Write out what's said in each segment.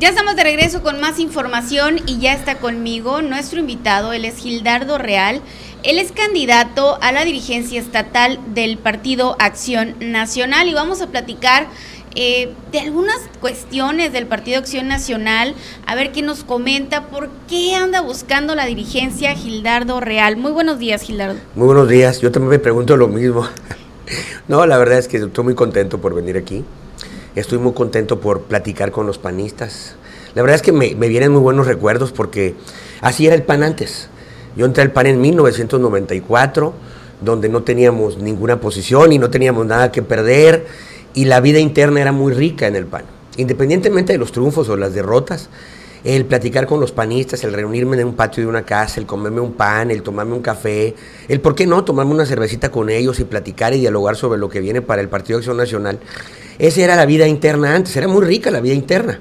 Ya estamos de regreso con más información y ya está conmigo nuestro invitado, él es Gildardo Real. Él es candidato a la dirigencia estatal del Partido Acción Nacional y vamos a platicar eh, de algunas cuestiones del Partido Acción Nacional, a ver qué nos comenta, por qué anda buscando la dirigencia Gildardo Real. Muy buenos días, Gildardo. Muy buenos días, yo también me pregunto lo mismo. no, la verdad es que estoy muy contento por venir aquí. Estoy muy contento por platicar con los panistas. La verdad es que me, vienen muy buenos recuerdos porque así era el PAN antes. Yo entré al PAN en 1994, donde no teníamos ninguna posición y no teníamos nada que perder, y la vida interna era muy rica en el PAN. Independientemente de los triunfos o las derrotas, el platicar con los panistas, el reunirme en un patio de una casa, el comerme un pan, el tomarme un café, el por qué no tomarme una cervecita con ellos y platicar y dialogar sobre lo que viene para el Partido Acción Nacional, esa era la vida interna antes, era muy rica la vida interna.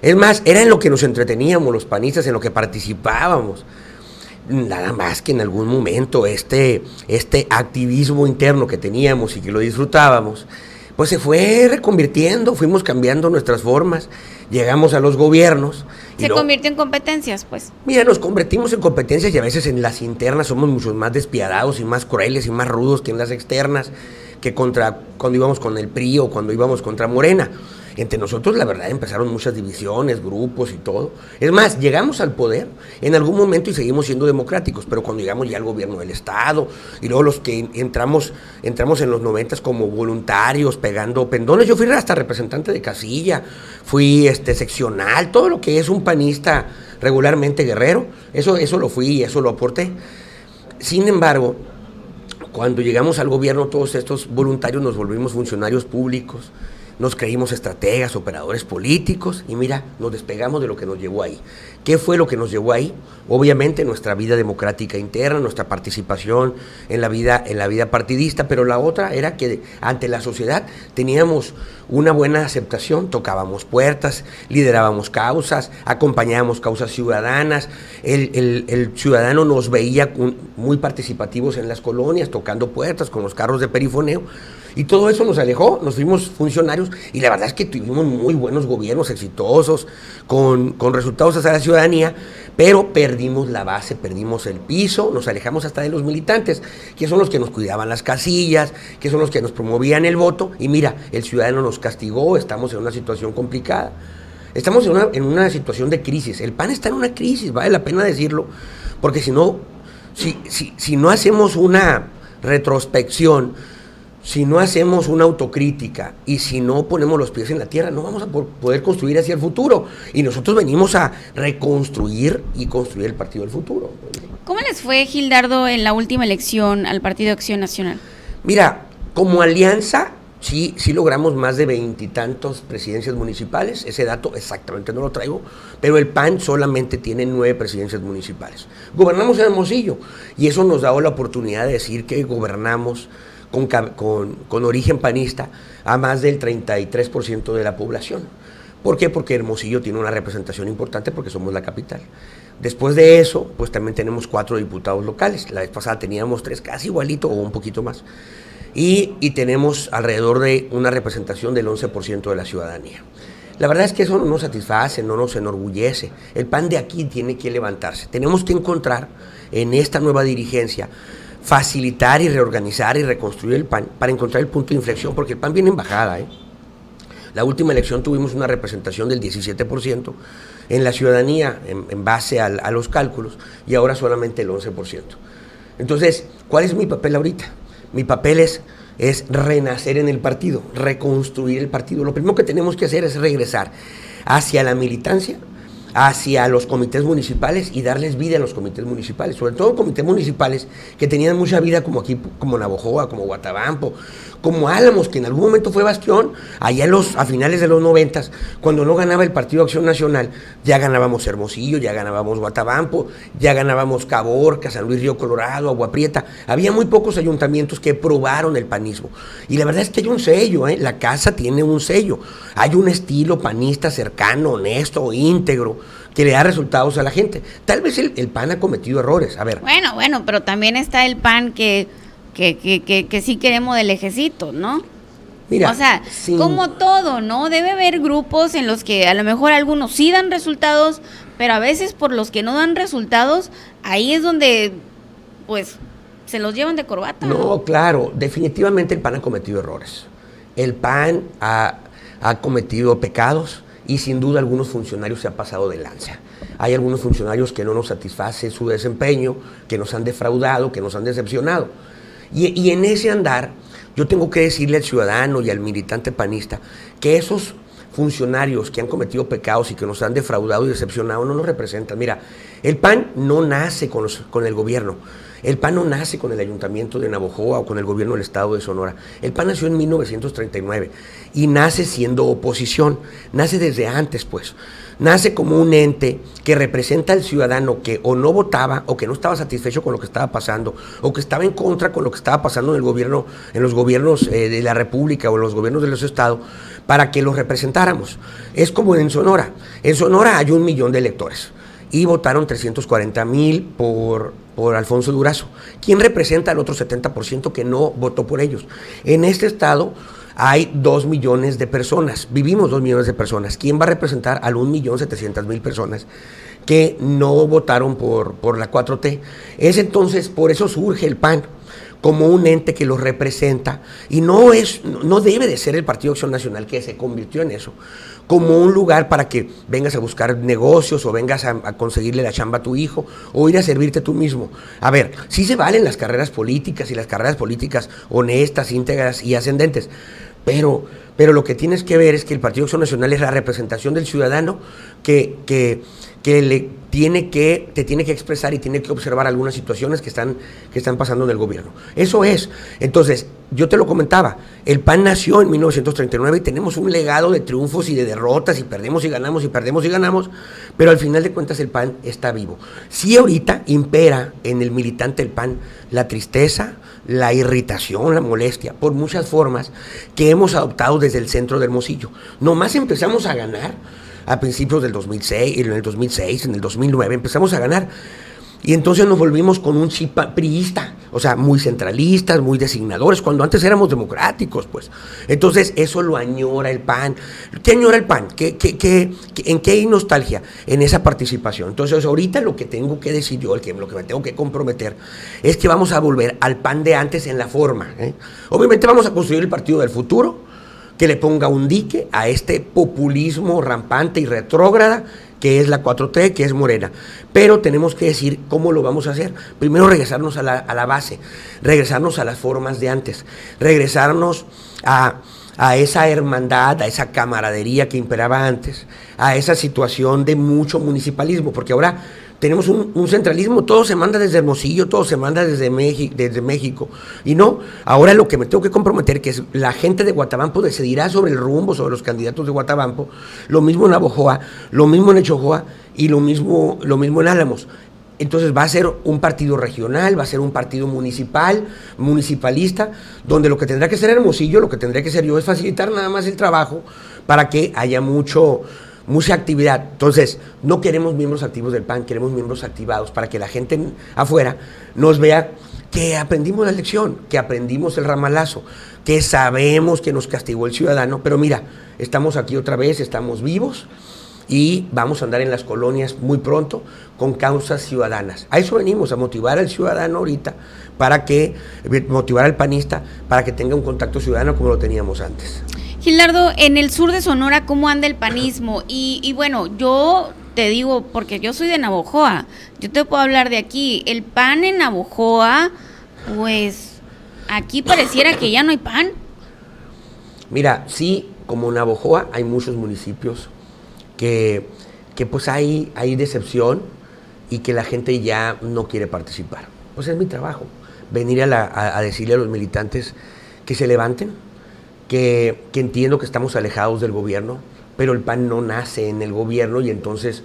Es más, era en lo que nos entreteníamos los panistas, en lo que participábamos. Nada más que en algún momento este, este activismo interno que teníamos y que lo disfrutábamos, pues se fue reconvirtiendo, fuimos cambiando nuestras formas, llegamos a los gobiernos. Se convirtió en competencias, pues. Mira, nos convertimos en competencias y a veces en las internas somos mucho más despiadados y más crueles y más rudos que en las externas que contra cuando íbamos con el PRI o cuando íbamos contra Morena. Entre nosotros, la verdad, empezaron muchas divisiones, grupos y todo. Es más, llegamos al poder en algún momento y seguimos siendo democráticos, pero cuando llegamos ya al gobierno del Estado y luego los que entramos, entramos en los noventas como voluntarios, pegando pendones. Yo fui hasta representante de casilla, fui este, seccional, todo lo que es un panista regularmente guerrero, eso, eso lo fui y eso lo aporté. Sin embargo, cuando llegamos al gobierno, todos estos voluntarios nos volvimos funcionarios públicos, nos creímos estrategas, operadores políticos y mira, nos despegamos de lo que nos llevó ahí. ¿Qué fue lo que nos llevó ahí? Obviamente nuestra vida democrática interna, nuestra participación en la vida en la vida partidista, pero la otra era que ante la sociedad teníamos una buena aceptación, tocábamos puertas, liderábamos causas, acompañábamos causas ciudadanas, el, el ciudadano nos veía muy participativos en las colonias, tocando puertas con los carros de perifoneo. Y todo eso nos alejó, nos fuimos funcionarios y la verdad es que tuvimos muy buenos gobiernos exitosos, con, resultados hacia la ciudadanía, pero perdimos la base, perdimos el piso, nos alejamos hasta de los militantes, que son los que nos cuidaban las casillas, que son los que nos promovían el voto. Y mira, el ciudadano nos castigó, estamos en una situación complicada. Estamos en una, en una situación de crisis. El PAN está en una crisis, vale la pena decirlo, porque si no, si, si, si no hacemos una retrospección, si no hacemos una autocrítica y si no ponemos los pies en la tierra, no vamos a poder construir hacia el futuro. Y nosotros venimos a reconstruir y construir el partido del futuro. ¿Cómo les fue, Gildardo, en la última elección al Partido Acción Nacional? Mira, como alianza, sí, sí logramos más de veintitantos presidencias municipales. Ese dato exactamente no lo traigo, pero el PAN solamente tiene nueve presidencias municipales. Gobernamos en Hermosillo y eso nos da la oportunidad de decir que gobernamos con, origen panista a más del 33% de la población. ¿Por qué? Porque Hermosillo tiene una representación importante porque somos la capital. Después de eso, pues también tenemos cuatro diputados locales. La vez pasada teníamos tres, casi igualito o un poquito más. Y, y tenemos alrededor de una representación del 11% de la ciudadanía. La verdad es que eso no nos satisface, no nos enorgullece. El PAN de aquí tiene que levantarse. Tenemos que encontrar en esta nueva dirigencia facilitar y reorganizar y reconstruir el PAN para encontrar el punto de inflexión, porque el PAN viene en bajada. ¿eh? La última elección tuvimos una representación del 17% en la ciudadanía en, base a, los cálculos y ahora solamente el 11%. Entonces, ¿cuál es mi papel ahorita? Mi papel es, es renacer en el partido, reconstruir el partido. Lo primero que tenemos que hacer es regresar hacia la militancia hacia los comités municipales y darles vida a los comités municipales, sobre todo comités municipales que tenían mucha vida como aquí, como Navojoa, como Guatabampo, como Álamos, que en algún momento fue bastión, allá los, a finales de los noventas, cuando no ganaba el Partido Acción Nacional, ya ganábamos Hermosillo, ya ganábamos Guatabampo, ya ganábamos Caborca, San Luis Río Colorado, Agua Prieta, había muy pocos ayuntamientos que probaron el panismo. Y la verdad es que hay un sello, ¿eh? la casa tiene un sello, hay un estilo panista cercano, honesto, íntegro, que le da resultados a la gente. Tal vez el, PAN ha cometido errores, a ver. Bueno, bueno, pero también está el PAN que, que, que, que, sí queremos del ejército, ¿no? Mira, o sea, como todo, ¿no? Debe haber grupos en los que a lo mejor algunos sí dan resultados, pero a veces por los que no dan resultados, ahí es donde, pues, se los llevan de corbata. No, claro, definitivamente el PAN ha cometido errores. El PAN ha, ha cometido pecados y sin duda algunos funcionarios se han pasado de lanza. Hay algunos funcionarios que no nos satisface su desempeño, que nos han defraudado, que nos han decepcionado. Y, en ese andar, yo tengo que decirle al ciudadano y al militante panista que esos funcionarios que han cometido pecados y que nos han defraudado y decepcionado no nos representan. Mira, el PAN no nace con, con el gobierno. El PAN no nace con el ayuntamiento de Navojoa o con el gobierno del estado de Sonora. El PAN nació en 1939 y nace siendo oposición. Nace desde antes, pues. Nace como un ente que representa al ciudadano que o no votaba o que no estaba satisfecho con lo que estaba pasando o que estaba en contra con lo que estaba pasando en el gobierno, en los gobiernos eh, de la República o en los gobiernos de los estados para que los representáramos. Es como en Sonora. En Sonora hay un millón de electores y votaron 340 mil por, por Alfonso Durazo. ¿Quién representa al otro 70% que no votó por ellos? En este estado hay 2 millones de personas, vivimos 2 millones de personas. ¿Quién va a representar a 1.700.000 personas que no votaron por, por la 4T? Es entonces, por eso surge el PAN como un ente que los representa y no es no debe de ser el Partido Acción Nacional que se convirtió en eso, como un lugar para que vengas a buscar negocios o vengas a, conseguirle la chamba a tu hijo o ir a servirte tú mismo. A ver, sí se valen las carreras políticas y las carreras políticas honestas, íntegras y ascendentes, pero, pero lo que tienes que ver es que el Partido Acción Nacional es la representación del ciudadano que, que que le tiene que, te tiene que expresar y tiene que observar algunas situaciones que están, que están pasando en el gobierno. Eso es. Entonces, yo te lo comentaba, el PAN nació en 1939 y tenemos un legado de triunfos y de derrotas y perdemos y ganamos y perdemos y ganamos, pero al final de cuentas el PAN está vivo. Sí ahorita impera en el militante del PAN la tristeza, la irritación, la molestia, por muchas formas que hemos adoptado desde el centro de Hermosillo. Nomás empezamos a ganar a principios del 2006, en el 2006, en el 2009, empezamos a ganar. Y entonces nos volvimos con un priista, o sea, muy centralistas, muy designadores, cuando antes éramos democráticos, pues. Entonces eso lo añora el PAN. ¿Qué añora el PAN? ¿Qué, qué, en qué hay nostalgia? En esa participación. Entonces ahorita lo que tengo que decir yo, lo que me tengo que comprometer, es que vamos a volver al PAN de antes en la forma. ¿eh? Obviamente vamos a construir el partido del futuro, que le ponga un dique a este populismo rampante y retrógrada que es la 4T, que es Morena. Pero tenemos que decir cómo lo vamos a hacer. Primero regresarnos a la, a la base, regresarnos a las formas de antes, regresarnos a, a esa hermandad, a esa camaradería que imperaba antes, a esa situación de mucho municipalismo, porque ahora tenemos un, centralismo, todo se manda desde Hermosillo, todo se manda desde, desde México. Y no, ahora lo que me tengo que comprometer, que es la gente de Guatabampo decidirá sobre el rumbo, sobre los candidatos de Guatabampo, lo mismo en Abojoa, lo mismo en Echojoa y lo mismo, lo mismo en Álamos. Entonces va a ser un partido regional, va a ser un partido municipal, municipalista, donde lo que tendrá que ser Hermosillo, lo que tendrá que ser yo es facilitar nada más el trabajo para que haya mucho mucha actividad. Entonces, no queremos miembros activos del PAN, queremos miembros activados para que la gente afuera nos vea que aprendimos la lección, que aprendimos el ramalazo, que sabemos que nos castigó el ciudadano, pero mira, estamos aquí otra vez, estamos vivos y vamos a andar en las colonias muy pronto con causas ciudadanas. A eso venimos, a motivar al ciudadano ahorita para que, motivar al panista para que tenga un contacto ciudadano como lo teníamos antes. Gildardo, en el sur de Sonora, ¿cómo anda el panismo? Y, bueno, yo te digo, porque yo soy de Navojoa, yo te puedo hablar de aquí. El pan en Navojoa, pues aquí pareciera que ya no hay pan. Mira, sí, como Navojoa hay muchos municipios que, que pues hay, hay decepción y que la gente ya no quiere participar. Pues es mi trabajo, venir a decirle a los militantes que se levanten, que, entiendo que estamos alejados del gobierno, pero el PAN no nace en el gobierno y entonces,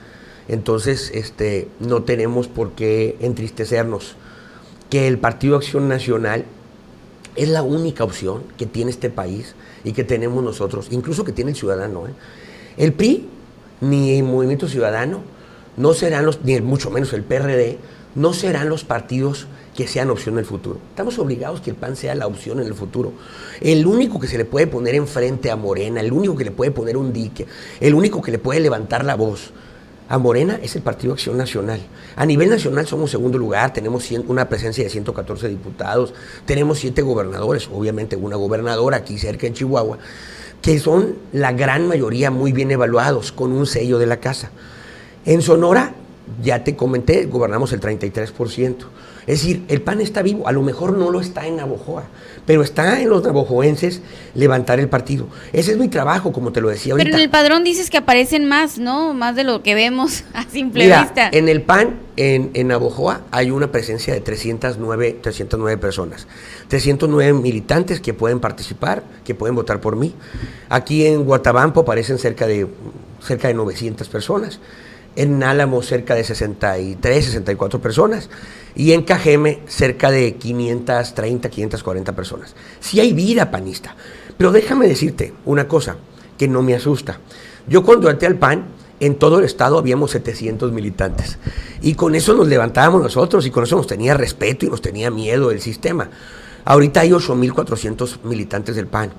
entonces este, no tenemos por qué entristecernos. Que el Partido Acción Nacional es la única opción que tiene este país y que tenemos nosotros, incluso que tiene el ciudadano. ¿eh? El PRI ni el Movimiento Ciudadano no serán los, ni mucho menos el PRD, no serán los partidos que sean opción en el futuro. Estamos obligados que el PAN sea la opción en el futuro. El único que se le puede poner enfrente a Morena, el único que le puede poner un dique, el único que le puede levantar la voz a Morena es el Partido Acción Nacional. A nivel nacional somos segundo lugar, tenemos una presencia de 114 diputados, tenemos siete gobernadores, obviamente una gobernadora aquí cerca en Chihuahua, que son la gran mayoría muy bien evaluados, con un sello de la casa. En Sonora, ya te comenté, gobernamos el 33%. Es decir, el PAN está vivo, a lo mejor no lo está en Navojoa, pero está en los navojoenses levantar el partido. Ese es mi trabajo, como te lo decía ahorita. Pero en el padrón dices que aparecen más, ¿no? Más de lo que vemos a simple vista. En el PAN, en, en Navojoa, hay una presencia de 309, 309 personas. 309 militantes que pueden participar, que pueden votar por mí. Aquí en Guatabampo aparecen cerca de, cerca de 900 personas en Álamo cerca de 63, 64 personas y en Cajeme cerca de 530, 540 personas. Sí hay vida panista, pero déjame decirte una cosa que no me asusta. Yo cuando entré al PAN, en todo el estado habíamos 700 militantes y con eso nos levantábamos nosotros y con eso nos tenía respeto y nos tenía miedo el sistema. Ahorita hay 8.400 militantes del PAN.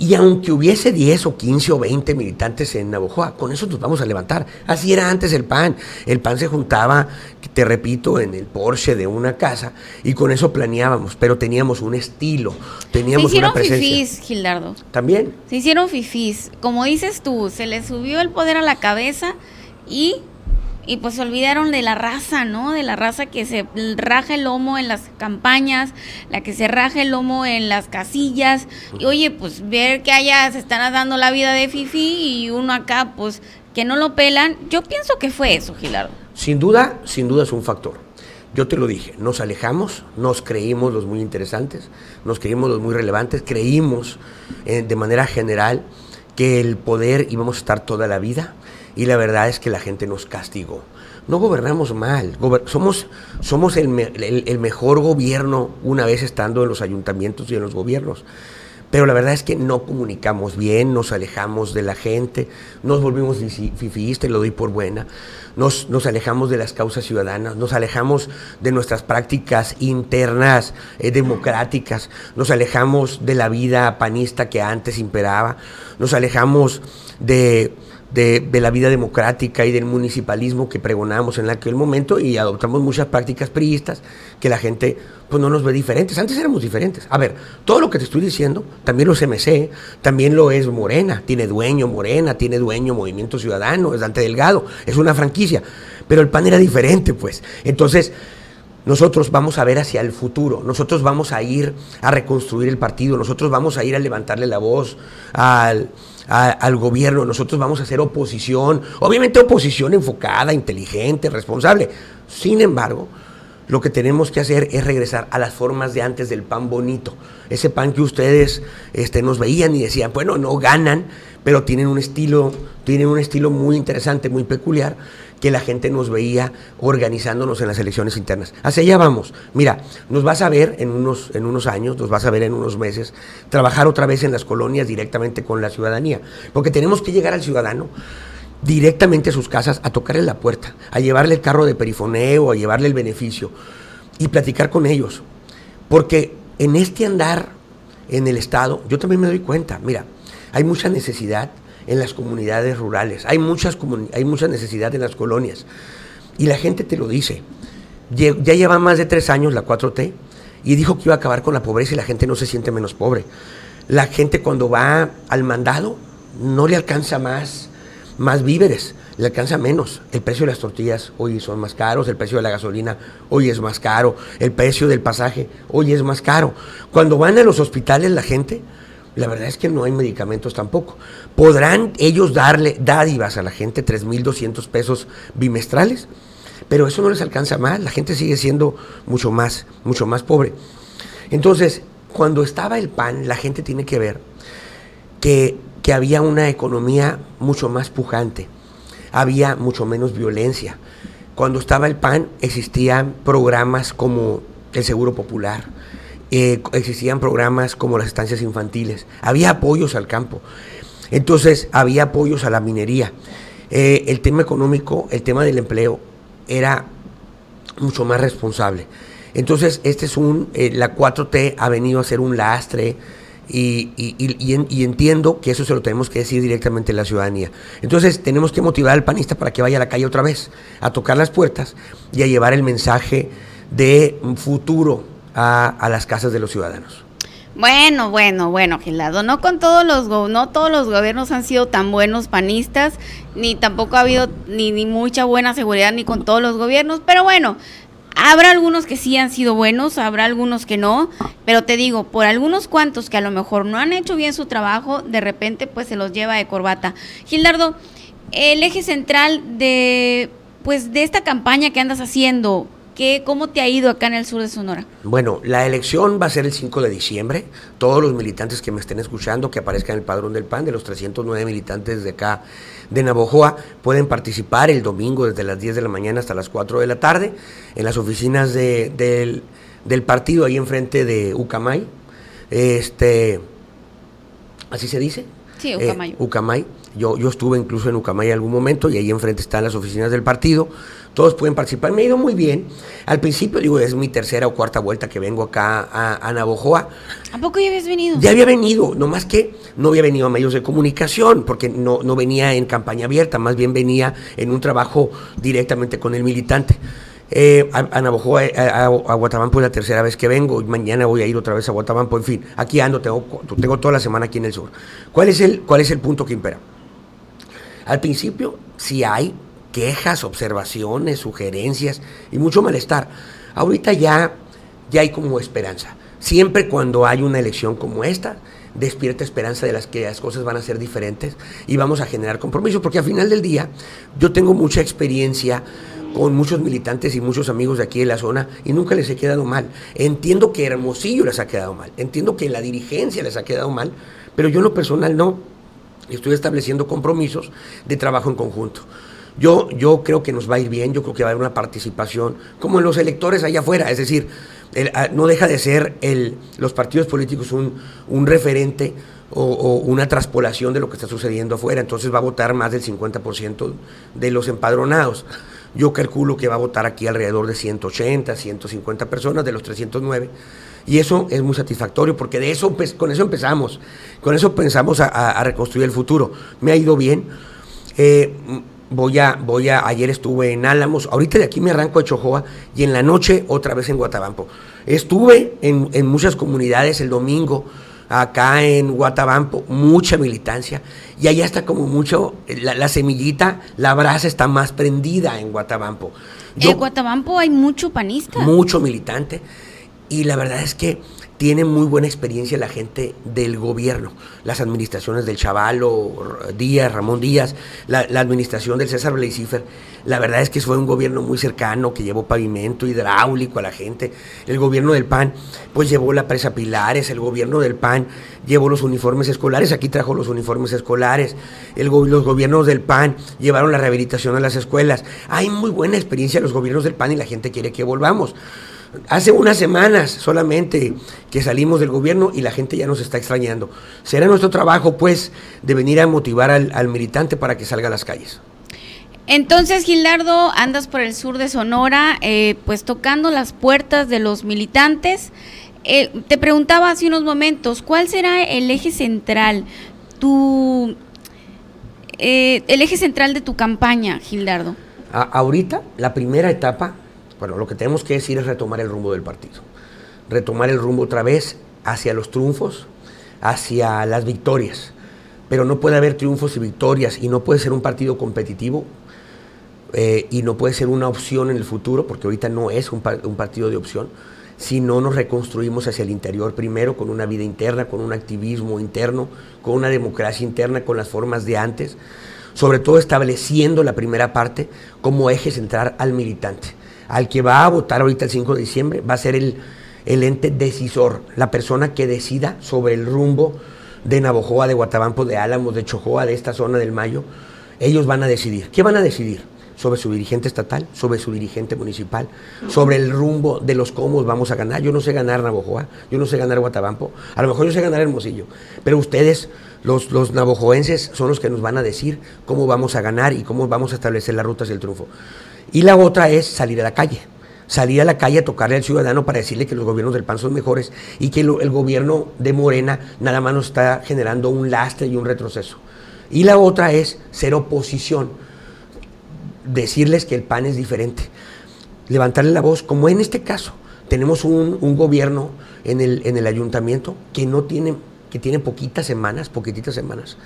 Y aunque hubiese 10 o 15 o 20 militantes en Navojoa, con eso nos vamos a levantar. Así era antes el PAN. El PAN se juntaba, te repito, en el Porsche de una casa y con eso planeábamos, pero teníamos un estilo, teníamos se hicieron una fifís, Gildardo. También. Se hicieron fifís. Como dices tú, se le subió el poder a la cabeza y y pues se olvidaron de la raza, ¿no? De la raza que se raja el lomo en las campañas, la que se raja el lomo en las casillas. Y oye, pues ver que allá se están dando la vida de Fifi y uno acá, pues que no lo pelan. Yo pienso que fue eso, Gilardo. Sin duda, sin duda es un factor. Yo te lo dije, nos alejamos, nos creímos los muy interesantes, nos creímos los muy relevantes, creímos eh, de manera general que el poder íbamos a estar toda la vida y la verdad es que la gente nos castigó. No gobernamos mal, somos, somos el, mejor gobierno una vez estando en los ayuntamientos y en los gobiernos. Pero la verdad es que no comunicamos bien, nos alejamos de la gente, nos volvimos fifiistas, lo doy por buena, nos, nos, alejamos de las causas ciudadanas, nos alejamos de nuestras prácticas internas eh, democráticas, nos alejamos de la vida panista que antes imperaba, nos alejamos de de, la vida democrática y del municipalismo que pregonamos en aquel momento y adoptamos muchas prácticas priistas que la gente pues no nos ve diferentes. Antes éramos diferentes. A ver, todo lo que te estoy diciendo, también los MC, también lo es Morena, tiene dueño Morena, tiene dueño Movimiento Ciudadano, es Dante Delgado, es una franquicia, pero el PAN era diferente, pues. Entonces, nosotros vamos a ver hacia el futuro, nosotros vamos a ir a reconstruir el partido, nosotros vamos a ir a levantarle la voz al, al gobierno, nosotros vamos a hacer oposición, obviamente oposición enfocada, inteligente, responsable. Sin embargo, lo que tenemos que hacer es regresar a las formas de antes del pan bonito. Ese pan que ustedes este, nos veían y decían, bueno, no ganan, pero tienen un estilo, tienen un estilo muy interesante, muy peculiar que la gente nos veía organizándonos en las elecciones internas. Hacia allá vamos. Mira, nos vas a ver en unos, en unos años, nos vas a ver en unos meses, trabajar otra vez en las colonias directamente con la ciudadanía, porque tenemos que llegar al ciudadano directamente a sus casas, a tocarle la puerta, a llevarle el carro de perifoneo, a llevarle el beneficio y platicar con ellos. Porque en este andar en el Estado, yo también me doy cuenta, mira, hay mucha necesidad en las comunidades rurales, hay, muchas hay mucha necesidad en las colonias. Y la gente te lo dice. Ya lleva más de tres años la 4T y dijo que iba a acabar con la pobreza y la gente no se siente menos pobre. La gente cuando va al mandado no le alcanza más, más víveres, le alcanza menos. El precio de las tortillas hoy son más caros, el precio de la gasolina hoy es más caro, el precio del pasaje hoy es más caro. Cuando van a los hospitales la gente la verdad es que no hay medicamentos tampoco. ¿Podrán ellos darle dádivas a la gente, 3.200 pesos bimestrales? Pero eso no les alcanza más, la gente sigue siendo mucho más, mucho más pobre. Entonces, cuando estaba el PAN, la gente tiene que ver que, que había una economía mucho más pujante, había mucho menos violencia. Cuando estaba el PAN existían programas como el Seguro Popular, eh, existían programas como las estancias infantiles, había apoyos al campo, entonces había apoyos a la minería. Eh, el tema económico, el tema del empleo era mucho más responsable. Entonces, este es un, eh, la 4T ha venido a ser un lastre y, y, entiendo que eso se lo tenemos que decir directamente a la ciudadanía. Entonces, tenemos que motivar al panista para que vaya a la calle otra vez, a tocar las puertas y a llevar el mensaje de futuro a, a las casas de los ciudadanos. Bueno, bueno, bueno, Gilado, no con todos los no todos los gobiernos han sido tan buenos panistas, ni tampoco ha habido ni, ni mucha buena seguridad ni con todos los gobiernos, pero bueno, Habrá algunos que sí han sido buenos, habrá algunos que no, pero te digo, por algunos cuantos que a lo mejor no han hecho bien su trabajo, de repente pues se los lleva de corbata. Gildardo, el eje central de pues de esta campaña que andas haciendo, ¿Cómo te ha ido acá en el sur de Sonora? Bueno, la elección va a ser el 5 de diciembre. Todos los militantes que me estén escuchando, que aparezcan en el padrón del PAN, de los 309 militantes de acá de Navojoa, pueden participar el domingo desde las 10 de la mañana hasta las 4 de la tarde en las oficinas del, partido ahí enfrente de Ucamay. Este, ¿Así se dice? Sí, Ucamay. Eh, Ucamay. Yo, yo estuve incluso en Ucamay en algún momento y ahí enfrente están las oficinas del partido todos pueden participar. Me ha ido muy bien. Al principio, digo, es mi tercera o cuarta vuelta que vengo acá a, a Navojoa. ¿A poco ya habías venido? Ya había venido, nomás que no había venido a medios de comunicación, porque no, no venía en campaña abierta, más bien venía en un trabajo directamente con el militante. Eh, a, Navojoa, a, Guatabampo es la tercera vez que vengo, mañana voy a ir otra vez a Guatabampo, en fin, aquí ando, tengo, tengo toda la semana aquí en el sur. ¿Cuál es el, cuál es el punto que impera? Al principio, si hay quejas, observaciones, sugerencias y mucho malestar. Ahorita ya, ya hay como esperanza. Siempre cuando hay una elección como esta, despierta esperanza de las que las cosas van a ser diferentes y vamos a generar compromiso, porque al final del día yo tengo mucha experiencia con muchos militantes y muchos amigos de aquí de la zona y nunca les he quedado mal. Entiendo que Hermosillo les ha quedado mal, entiendo que la dirigencia les ha quedado mal, pero yo en lo personal no. Estoy estableciendo compromisos de trabajo en conjunto. Yo, yo creo que nos va a ir bien, yo creo que va a haber una participación, como en los electores allá afuera, es decir, ah, no deja de ser el, los partidos políticos un, un referente o, una traspolación de lo que está sucediendo afuera, entonces va a votar más del 50% de los empadronados. Yo calculo que va a votar aquí alrededor de 180, 150 personas de los 309. Y eso es muy satisfactorio porque de eso, con eso empezamos, con eso pensamos a, reconstruir el futuro. Me ha ido bien. Eh, voy a, voy a, ayer estuve en Álamos, ahorita de aquí me arranco de Chojoa y en la noche otra vez en Guatabampo. Estuve en, en muchas comunidades el domingo, acá en Guatabampo, mucha militancia, y allá está como mucho, la, semillita, la brasa está más prendida en Guatabampo. en Guatabampo hay mucho panista. Mucho militante, y la verdad es que tiene muy buena experiencia la gente del gobierno, las administraciones del Chavalo, Díaz, Ramón Díaz, la, administración del César Leicifer. La verdad es que fue un gobierno muy cercano que llevó pavimento hidráulico a la gente. El gobierno del PAN, pues llevó la presa Pilares, el gobierno del PAN llevó los uniformes escolares, aquí trajo los uniformes escolares, el, los gobiernos del PAN llevaron la rehabilitación a las escuelas. Hay muy buena experiencia los gobiernos del PAN y la gente quiere que volvamos. Hace unas semanas solamente que salimos del gobierno y la gente ya nos está extrañando. Será nuestro trabajo, pues, de venir a motivar al, militante para que salga a las calles. Entonces, Gildardo, andas por el sur de Sonora, eh, pues tocando las puertas de los militantes. Eh, te preguntaba hace unos momentos, ¿cuál será el eje central, tu, eh, el eje central de tu campaña, Gildardo? ahorita, la primera etapa bueno, lo que tenemos que decir es retomar el rumbo del partido. Retomar el rumbo otra vez hacia los triunfos, hacia las victorias. Pero no puede haber triunfos y victorias y no puede ser un partido competitivo eh, y no puede ser una opción en el futuro, porque ahorita no es un, un partido de opción, si no nos reconstruimos hacia el interior primero, con una vida interna, con un activismo interno, con una democracia interna, con las formas de antes, sobre todo estableciendo la primera parte como eje central al militante al que va a votar ahorita el 5 de diciembre, va a ser el, ente decisor, la persona que decida sobre el rumbo de Navojoa, de Guatabampo, de Álamos, de Chojoa, de esta zona del Mayo. Ellos van a decidir. ¿Qué van a decidir? sobre su dirigente estatal, sobre su dirigente municipal, sobre el rumbo de los cómo vamos a ganar. Yo no sé ganar Navojoa, yo no sé ganar Guatabampo, a lo mejor yo sé ganar Hermosillo, pero ustedes, los, los navojoenses, son los que nos van a decir cómo vamos a ganar y cómo vamos a establecer las rutas del triunfo. Y la otra es salir a la calle. salir a la calle a tocarle al ciudadano para decirle que los gobiernos del PAN son mejores y que el gobierno de Morena nada más nos está generando un lastre y un retroceso. Y la otra es ser oposición, decirles que el PAN es diferente, levantarle la voz, como en este caso. Tenemos un, gobierno en el, en el ayuntamiento que no tiene, que tiene poquitas semanas, poquititas semanas,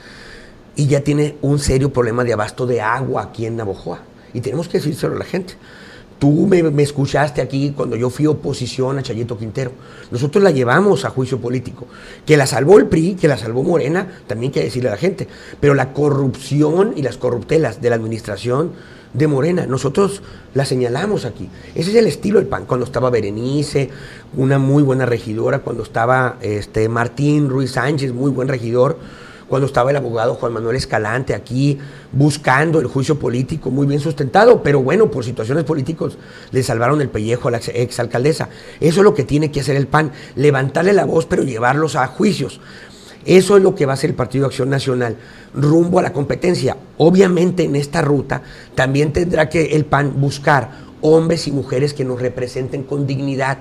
y ya tiene un serio problema de abasto de agua aquí en Navojoa. Y tenemos que decírselo a la gente. Tú me, escuchaste aquí cuando yo fui oposición a Chayito Quintero. Nosotros la llevamos a juicio político. Que la salvó el PRI, que la salvó Morena, también hay que decirle a la gente. Pero la corrupción y las corruptelas de la administración de Morena, nosotros la señalamos aquí. Ese es el estilo del PAN. Cuando estaba Berenice, una muy buena regidora, cuando estaba este, Martín Ruiz Sánchez, muy buen regidor cuando estaba el abogado Juan Manuel Escalante aquí buscando el juicio político muy bien sustentado, pero bueno, por situaciones políticas le salvaron el pellejo a la exalcaldesa. Eso es lo que tiene que hacer el PAN, levantarle la voz, pero llevarlos a juicios. Eso es lo que va a hacer el Partido Acción Nacional rumbo a la competencia. Obviamente en esta ruta también tendrá que el PAN buscar hombres y mujeres que nos representen con dignidad,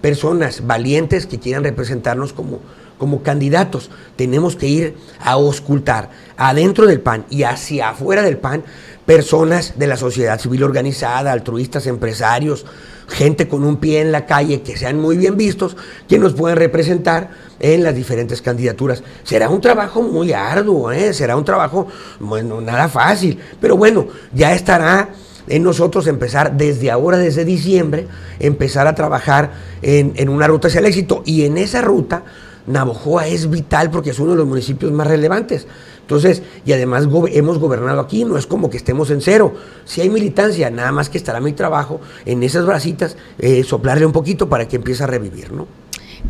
personas valientes que quieran representarnos como como candidatos tenemos que ir a auscultar adentro del PAN y hacia afuera del PAN personas de la sociedad civil organizada, altruistas, empresarios, gente con un pie en la calle que sean muy bien vistos, que nos pueden representar en las diferentes candidaturas. Será un trabajo muy arduo, ¿eh? será un trabajo, bueno, nada fácil, pero bueno, ya estará en nosotros empezar desde ahora, desde diciembre, empezar a trabajar en, en una ruta hacia el éxito y en esa ruta Navojoa es vital porque es uno de los municipios más relevantes. Entonces, y además hemos gobernado aquí, no es como que estemos en cero. Si hay militancia, nada más que estará mi trabajo en esas bracitas, eh, soplarle un poquito para que empiece a revivir, ¿no?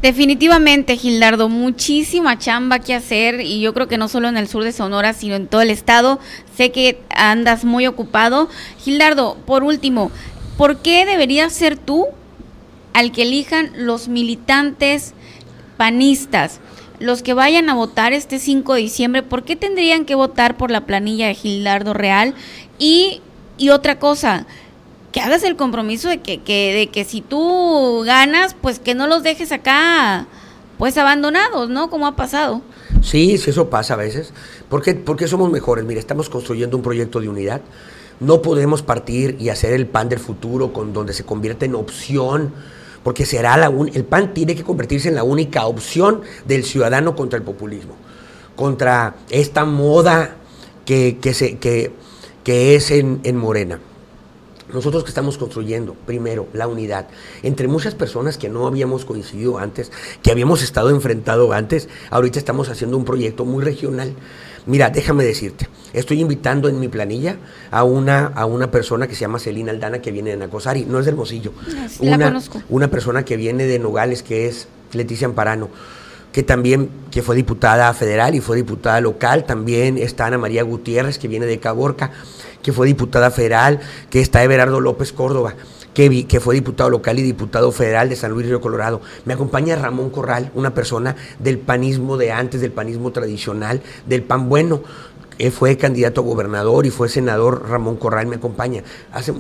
Definitivamente, Gildardo, muchísima chamba que hacer y yo creo que no solo en el sur de Sonora, sino en todo el estado. Sé que andas muy ocupado. Gildardo, por último, ¿por qué deberías ser tú al que elijan los militantes panistas, los que vayan a votar este 5 de diciembre, ¿por qué tendrían que votar por la planilla de Gildardo Real? Y, y otra cosa, que hagas el compromiso de que, de que si tú ganas, pues que no los dejes acá pues abandonados, ¿no? Como ha pasado. Sí, sí, eso pasa a veces. ¿Por qué? Porque somos mejores. Mira, estamos construyendo un proyecto de unidad. No podemos partir y hacer el pan del futuro con donde se convierte en opción porque será la el PAN tiene que convertirse en la única opción del ciudadano contra el populismo, contra esta moda que, que, que es en, en Morena. Nosotros que estamos construyendo, primero, la unidad entre muchas personas que no habíamos coincidido antes, que habíamos estado enfrentado antes, ahorita estamos haciendo un proyecto muy regional Mira, déjame decirte, estoy invitando en mi planilla a una, a una persona que se llama Celina Aldana, que viene de Nacosari, no es de Hermosillo. una, la conozco. Una persona que viene de Nogales, que es Leticia Amparano que también que fue diputada federal y fue diputada local, también está Ana María Gutiérrez, que viene de Caborca, que fue diputada federal, que está Everardo López Córdoba que, fue diputado local y diputado federal de San Luis Río Colorado. Me acompaña Ramón Corral, una persona del panismo de antes, del panismo tradicional, del pan bueno. Él fue candidato a gobernador y fue senador Ramón Corral, me acompaña. Hace,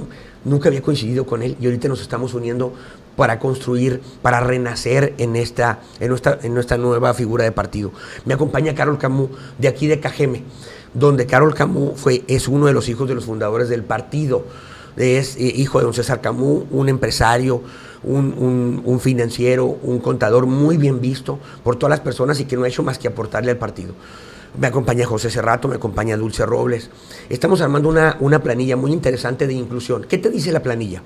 nunca había coincidido con él y ahorita nos estamos uniendo para construir, para renacer en esta, en nuestra, en nuestra nueva figura de partido. Me acompaña Carol Camus, de aquí de Cajeme, donde Carol Camus fue, es uno de los hijos de los fundadores del partido es eh, hijo de don César Camus, un empresario, un, financiero, un contador muy bien visto por todas las personas y que no ha hecho más que aportarle al partido. Me acompaña José Cerrato, me acompaña Dulce Robles. Estamos armando una, una planilla muy interesante de inclusión. ¿Qué te dice la planilla?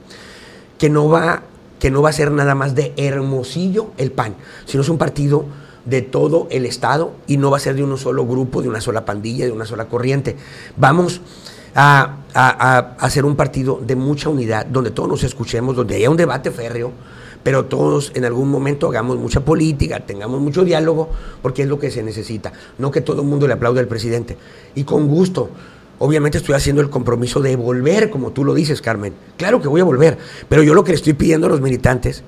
Que no va, que no va a ser nada más de Hermosillo el PAN, sino es un partido de todo el Estado y no va a ser de un solo grupo, de una sola pandilla, de una sola corriente. Vamos a, hacer un partido de mucha unidad, donde todos nos escuchemos, donde haya un debate férreo, pero todos en algún momento hagamos mucha política, tengamos mucho diálogo, porque es lo que se necesita, no que todo el mundo le aplaude al presidente. Y con gusto, obviamente estoy haciendo el compromiso de volver, como tú lo dices, Carmen. Claro que voy a volver, pero yo lo que le estoy pidiendo a los militantes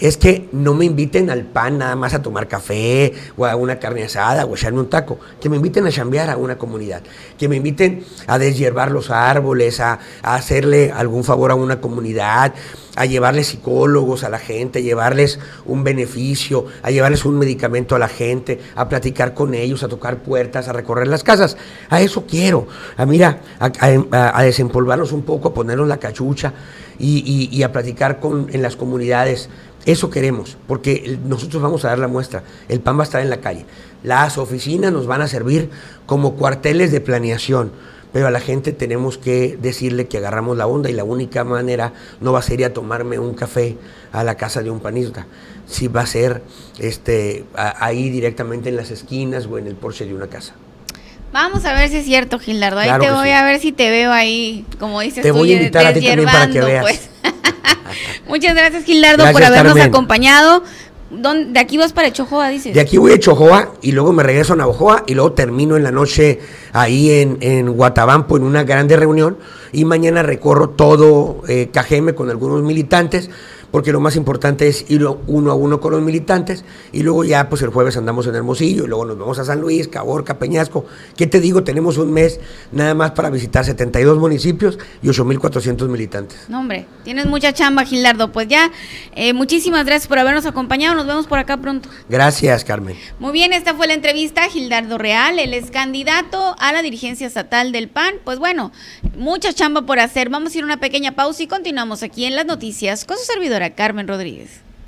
es que no me inviten al pan nada más a tomar café o a una carne asada o a echarme un taco, que me inviten a chambear a una comunidad, que me inviten a deshiervar los árboles, a, hacerle algún favor a una comunidad, a llevarles psicólogos a la gente, a llevarles un beneficio, a llevarles un medicamento a la gente, a platicar con ellos, a tocar puertas, a recorrer las casas. A eso quiero. A mira, a, desempolvarlos un poco, a ponernos la cachucha y, y, y a platicar con, en las comunidades eso queremos, porque nosotros vamos a dar la muestra. El PAN va a estar en la calle. Las oficinas nos van a servir como cuarteles de planeación, pero a la gente tenemos que decirle que agarramos la onda y la única manera no va a ser ir a tomarme un café a la casa de un panista, si va a ser este, ahí directamente en las esquinas o en el porche de una casa. Vamos a ver si es cierto, Gildardo. Ahí te voy a ver si te veo ahí, como dices te voy a invitar a ti también para que veas. Pues. Muchas gracias, Gildardo, por habernos acompañado. ¿De aquí vas para Chojoa, dices? De aquí voy a Chojoa y luego me regreso a Navojoa y luego termino en la noche ahí en, en Guatabampo en una grande reunión y mañana recorro todo eh, Cajeme con algunos militantes porque lo más importante es ir uno a uno con los militantes y luego ya pues el jueves andamos en Hermosillo y luego nos vamos a San Luis, Caborca, Peñasco. ¿Qué te digo? Tenemos un mes nada más para visitar 72 municipios y 8.400 militantes. No, hombre, tienes mucha chamba, Gilardo. Pues ya, eh, muchísimas gracias por habernos acompañado. Nos vemos por acá pronto. Gracias, Carmen. Muy bien, esta fue la entrevista a Gildardo Real. Él es candidato a la dirigencia estatal del PAN. Pues bueno, mucha chamba por hacer. Vamos a ir a una pequeña pausa y continuamos aquí en las noticias con su servidor Carmen Rodríguez.